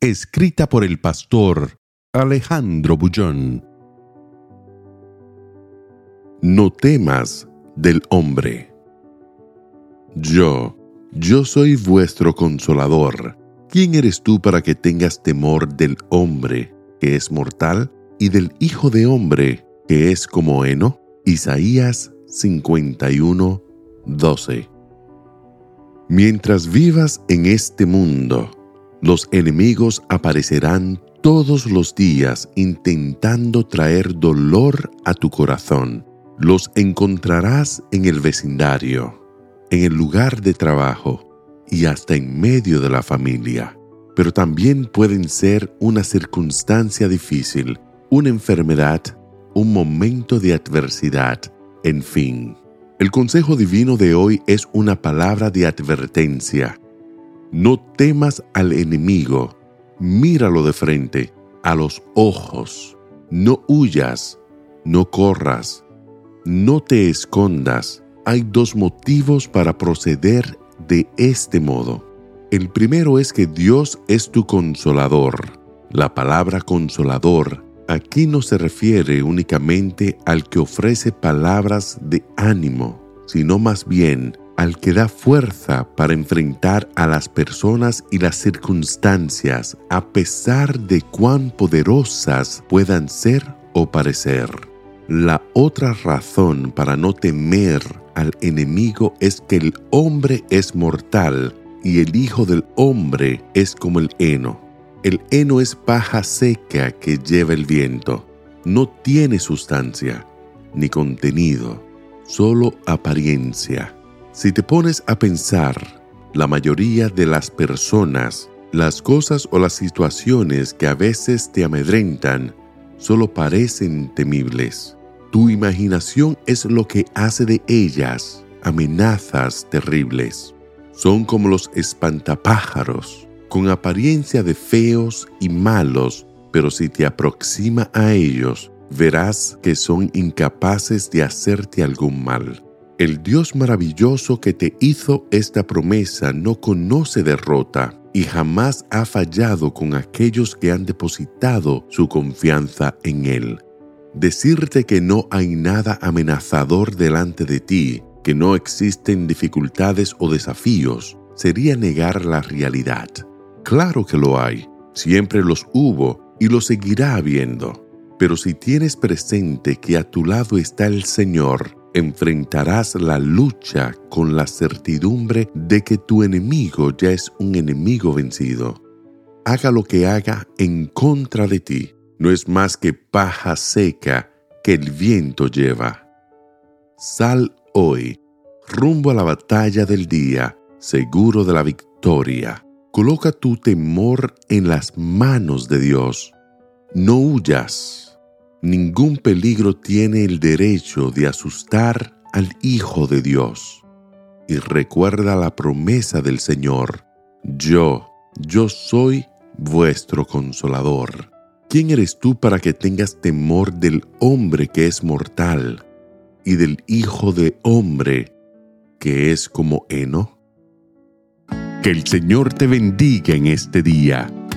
Escrita por el pastor Alejandro Bullón. No temas del hombre. Yo, yo soy vuestro consolador. ¿Quién eres tú para que tengas temor del hombre, que es mortal, y del Hijo de Hombre, que es como heno? Isaías 51, 12. Mientras vivas en este mundo, los enemigos aparecerán todos los días intentando traer dolor a tu corazón. Los encontrarás en el vecindario, en el lugar de trabajo y hasta en medio de la familia. Pero también pueden ser una circunstancia difícil, una enfermedad, un momento de adversidad, en fin. El consejo divino de hoy es una palabra de advertencia. No temas al enemigo, míralo de frente, a los ojos. No huyas, no corras, no te escondas. Hay dos motivos para proceder de este modo. El primero es que Dios es tu consolador. La palabra consolador aquí no se refiere únicamente al que ofrece palabras de ánimo, sino más bien al que da fuerza para enfrentar a las personas y las circunstancias a pesar de cuán poderosas puedan ser o parecer. La otra razón para no temer al enemigo es que el hombre es mortal y el Hijo del Hombre es como el heno. El heno es paja seca que lleva el viento. No tiene sustancia ni contenido, solo apariencia. Si te pones a pensar, la mayoría de las personas, las cosas o las situaciones que a veces te amedrentan, solo parecen temibles. Tu imaginación es lo que hace de ellas amenazas terribles. Son como los espantapájaros con apariencia de feos y malos, pero si te aproxima a ellos, verás que son incapaces de hacerte algún mal. El Dios maravilloso que te hizo esta promesa no conoce derrota y jamás ha fallado con aquellos que han depositado su confianza en Él. Decirte que no hay nada amenazador delante de ti, que no existen dificultades o desafíos, sería negar la realidad. Claro que lo hay, siempre los hubo y lo seguirá habiendo. Pero si tienes presente que a tu lado está el Señor, enfrentarás la lucha con la certidumbre de que tu enemigo ya es un enemigo vencido. Haga lo que haga en contra de ti, no es más que paja seca que el viento lleva. Sal hoy, rumbo a la batalla del día, seguro de la victoria. Coloca tu temor en las manos de Dios. No huyas. Ningún peligro tiene el derecho de asustar al Hijo de Dios. Y recuerda la promesa del Señor. Yo, yo soy vuestro consolador. ¿Quién eres tú para que tengas temor del hombre que es mortal y del Hijo de hombre que es como heno? Que el Señor te bendiga en este día.